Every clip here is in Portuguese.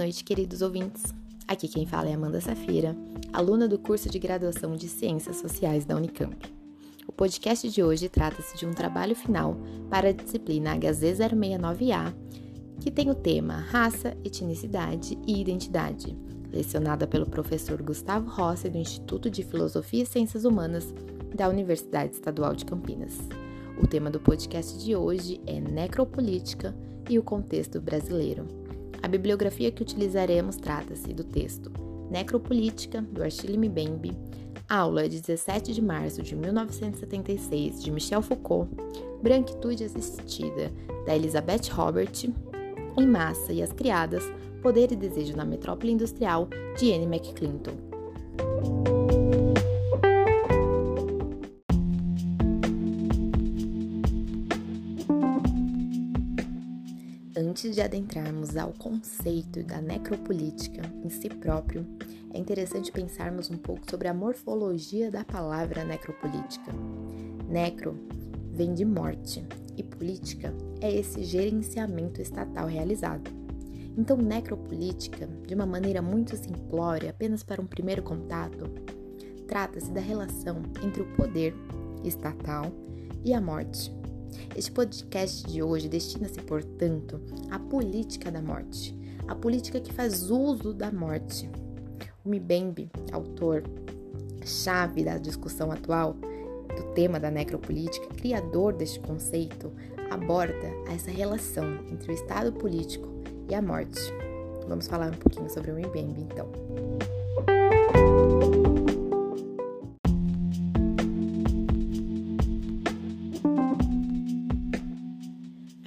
noite, queridos ouvintes. Aqui quem fala é Amanda Safira, aluna do curso de graduação de Ciências Sociais da Unicamp. O podcast de hoje trata-se de um trabalho final para a disciplina HZ069A, que tem o tema Raça, Etnicidade e Identidade, lecionada pelo professor Gustavo Rossi do Instituto de Filosofia e Ciências Humanas da Universidade Estadual de Campinas. O tema do podcast de hoje é Necropolítica e o contexto brasileiro. A bibliografia que utilizaremos trata-se do texto Necropolítica, do Achille Mbembe, aula de 17 de março de 1976, de Michel Foucault, Branquitude Assistida, da Elizabeth Robert, Em Massa e as Criadas, Poder e Desejo na Metrópole Industrial, de Anne McClinton. Antes de adentrarmos ao conceito da necropolítica em si próprio, é interessante pensarmos um pouco sobre a morfologia da palavra necropolítica. Necro vem de morte e política é esse gerenciamento estatal realizado. Então, necropolítica, de uma maneira muito simplória, apenas para um primeiro contato, trata-se da relação entre o poder estatal e a morte este podcast de hoje destina-se, portanto, à política da morte, a política que faz uso da morte. O Mbembe, autor chave da discussão atual do tema da necropolítica, criador deste conceito, aborda essa relação entre o estado político e a morte. Vamos falar um pouquinho sobre o Mbembe, então.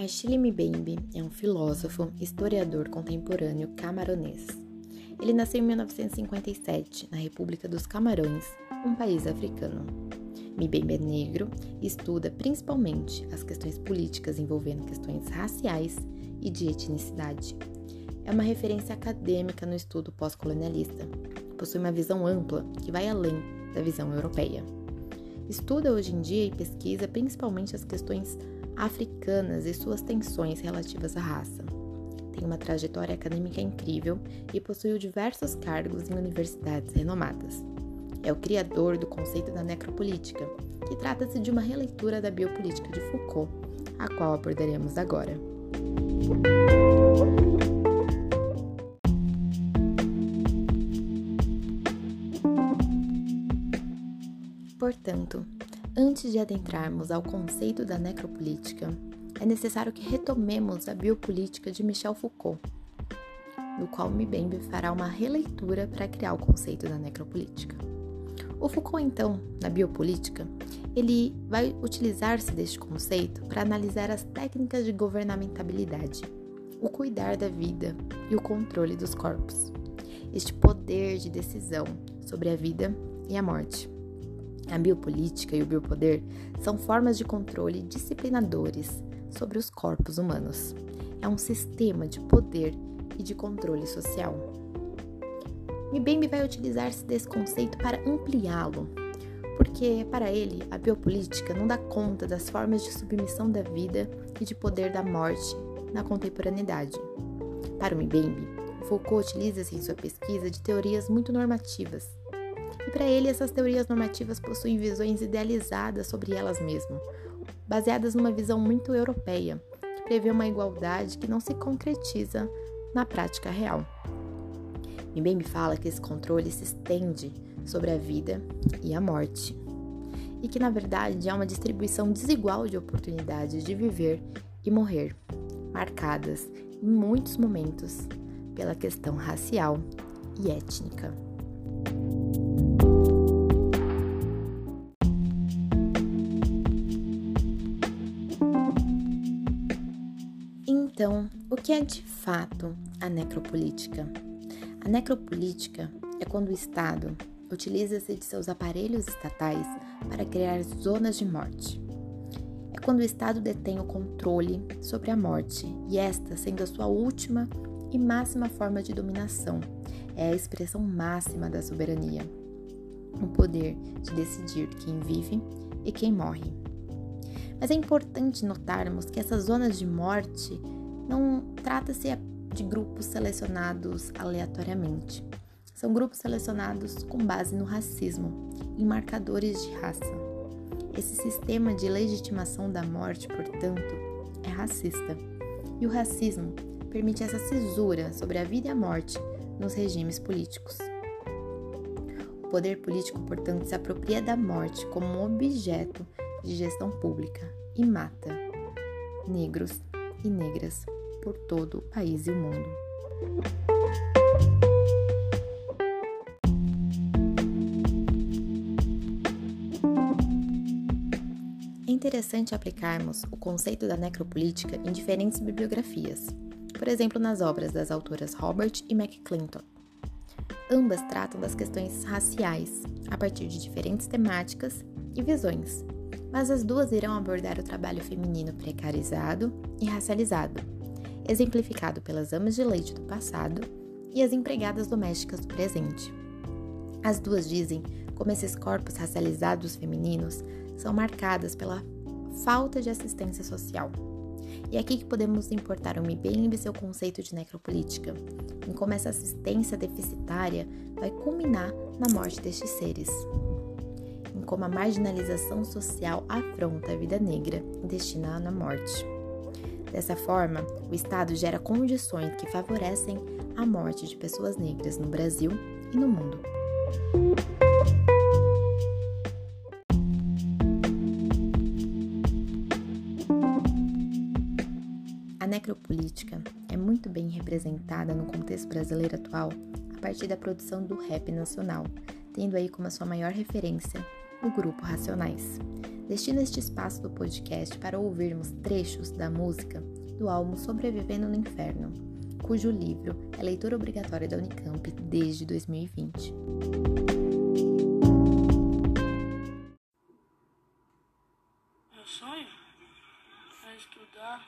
Achille Mbembe é um filósofo, historiador contemporâneo camaronês. Ele nasceu em 1957, na República dos Camarões, um país africano. Mbembe é negro e estuda principalmente as questões políticas envolvendo questões raciais e de etnicidade. É uma referência acadêmica no estudo pós-colonialista. Possui uma visão ampla que vai além da visão europeia. Estuda hoje em dia e pesquisa principalmente as questões africanas e suas tensões relativas à raça. Tem uma trajetória acadêmica incrível e possuiu diversos cargos em universidades renomadas. É o criador do conceito da necropolítica, que trata-se de uma releitura da biopolítica de Foucault, a qual abordaremos agora. Portanto, Antes de adentrarmos ao conceito da necropolítica, é necessário que retomemos a biopolítica de Michel Foucault, no qual Mbembe fará uma releitura para criar o conceito da necropolítica. O Foucault, então, na biopolítica, ele vai utilizar-se deste conceito para analisar as técnicas de governamentabilidade, o cuidar da vida e o controle dos corpos, este poder de decisão sobre a vida e a morte. A biopolítica e o biopoder são formas de controle disciplinadores sobre os corpos humanos. É um sistema de poder e de controle social. Mbembe vai utilizar-se desse conceito para ampliá-lo, porque para ele a biopolítica não dá conta das formas de submissão da vida e de poder da morte na contemporaneidade. Para o Mbembe, Foucault utiliza-se em sua pesquisa de teorias muito normativas e para ele, essas teorias normativas possuem visões idealizadas sobre elas mesmas, baseadas numa visão muito europeia, que prevê uma igualdade que não se concretiza na prática real. bem me fala que esse controle se estende sobre a vida e a morte, e que na verdade há uma distribuição desigual de oportunidades de viver e morrer, marcadas em muitos momentos pela questão racial e étnica. Então, o que é de fato a necropolítica? A necropolítica é quando o Estado utiliza-se de seus aparelhos estatais para criar zonas de morte. É quando o Estado detém o controle sobre a morte e esta sendo a sua última e máxima forma de dominação. É a expressão máxima da soberania. O poder de decidir quem vive e quem morre. Mas é importante notarmos que essas zonas de morte não trata-se de grupos selecionados aleatoriamente. São grupos selecionados com base no racismo, em marcadores de raça. Esse sistema de legitimação da morte, portanto, é racista. E o racismo permite essa cisura sobre a vida e a morte nos regimes políticos. O poder político, portanto, se apropria da morte como um objeto de gestão pública e mata negros e negras por todo o país e o mundo. É interessante aplicarmos o conceito da necropolítica em diferentes bibliografias, por exemplo, nas obras das autoras Robert e McClinton. Ambas tratam das questões raciais a partir de diferentes temáticas e visões, mas as duas irão abordar o trabalho feminino precarizado e racializado, exemplificado pelas amas de leite do passado e as empregadas domésticas do presente. As duas dizem como esses corpos racializados femininos são marcadas pela falta de assistência social. E é aqui que podemos importar o MIBEM e seu conceito de necropolítica, em como essa assistência deficitária vai culminar na morte destes seres em como a marginalização social afronta a vida negra e destina à morte. Dessa forma, o Estado gera condições que favorecem a morte de pessoas negras no Brasil e no mundo. A necropolítica é muito bem representada no contexto brasileiro atual a partir da produção do rap nacional, tendo aí como sua maior referência o Grupo Racionais. Destino este espaço do podcast para ouvirmos trechos da música do álbum Sobrevivendo no Inferno, cujo livro é leitura obrigatória da Unicamp desde 2020. Meu sonho é estudar,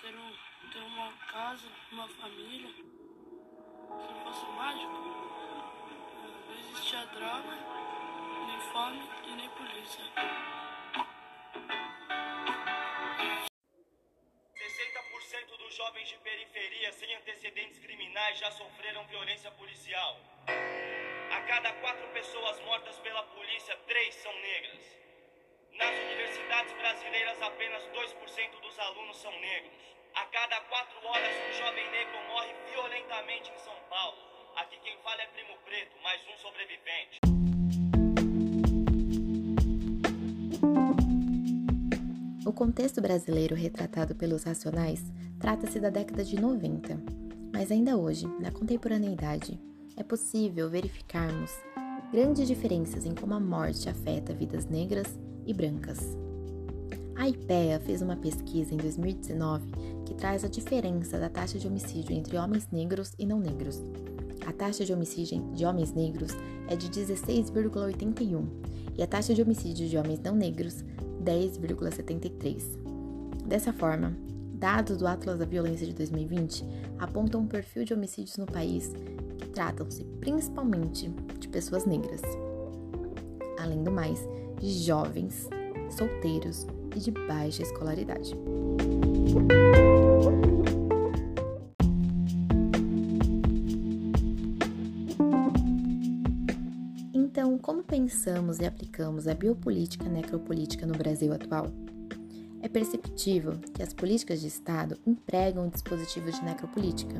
ter, um, ter uma casa, uma família. Se fosse mágico, não existia droga fome e nem polícia. 60% dos jovens de periferia sem antecedentes criminais já sofreram violência policial. A cada quatro pessoas mortas pela polícia, três são negras. Nas universidades brasileiras, apenas 2% dos alunos são negros. A cada quatro horas, um jovem negro morre violentamente em São Paulo. Aqui quem fala é Primo Preto, mais um sobrevivente. O contexto brasileiro retratado pelos Racionais trata-se da década de 90, mas ainda hoje, na contemporaneidade, é possível verificarmos grandes diferenças em como a morte afeta vidas negras e brancas. A IPEA fez uma pesquisa em 2019 que traz a diferença da taxa de homicídio entre homens negros e não negros. A taxa de homicídio de homens negros é de 16,81 e a taxa de homicídio de homens não negros 10,73. Dessa forma, dados do Atlas da Violência de 2020 apontam um perfil de homicídios no país que tratam-se principalmente de pessoas negras. Além do mais, de jovens, solteiros e de baixa escolaridade. Pensamos e aplicamos a biopolítica necropolítica no Brasil atual? É perceptível que as políticas de Estado empregam dispositivos de necropolítica,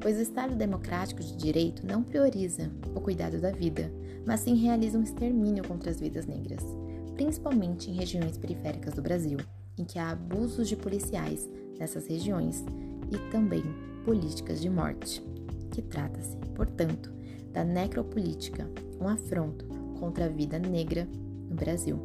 pois o Estado democrático de direito não prioriza o cuidado da vida, mas sim realiza um extermínio contra as vidas negras, principalmente em regiões periféricas do Brasil, em que há abusos de policiais nessas regiões e também políticas de morte, que trata-se, portanto, da necropolítica, um afronto contra a vida negra no Brasil.